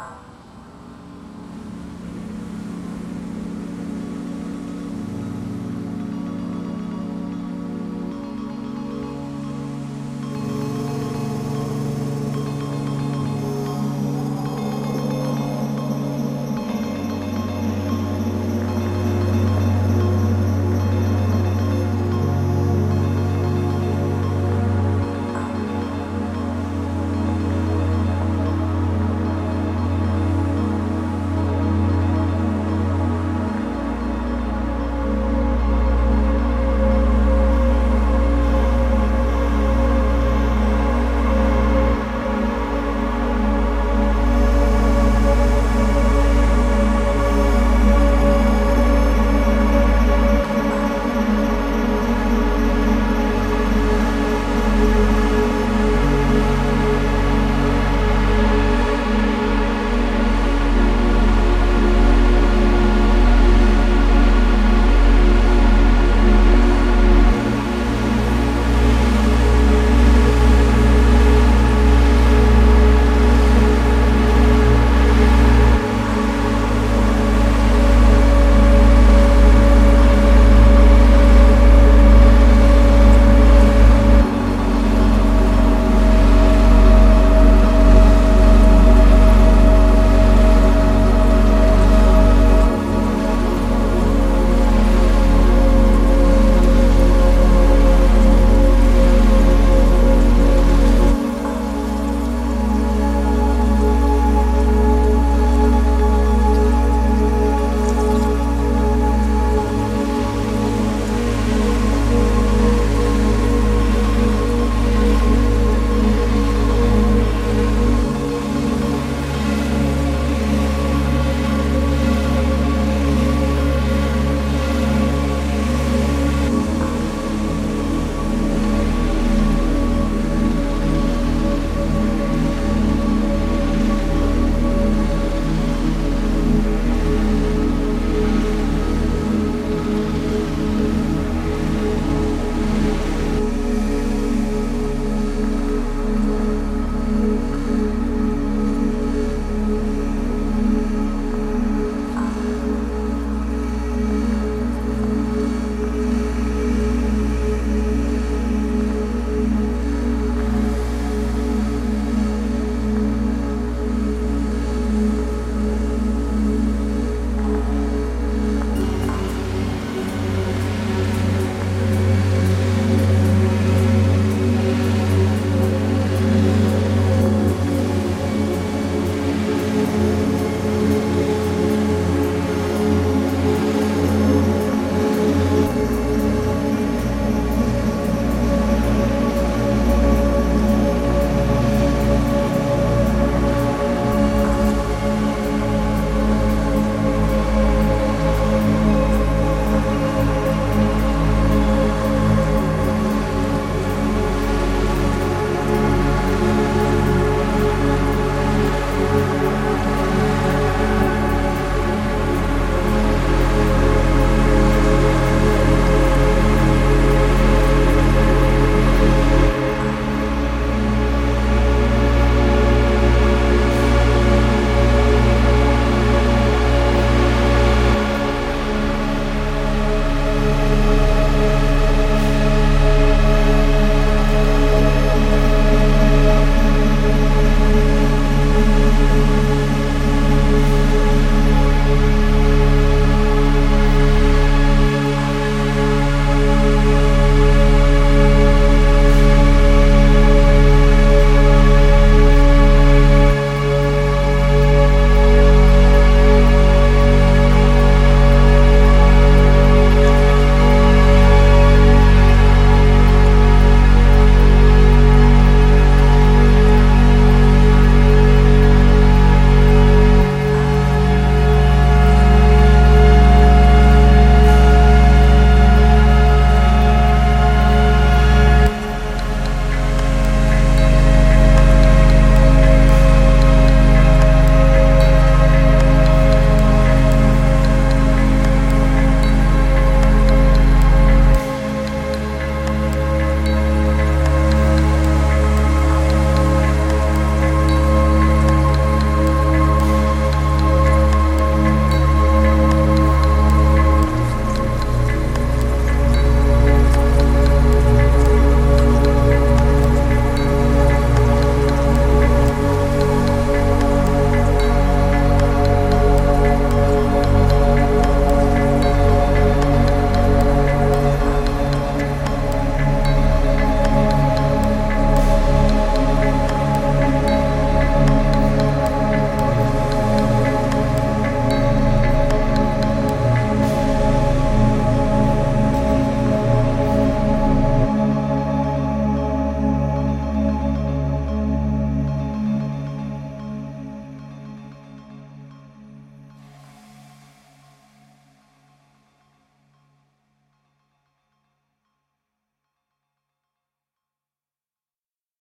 Oh.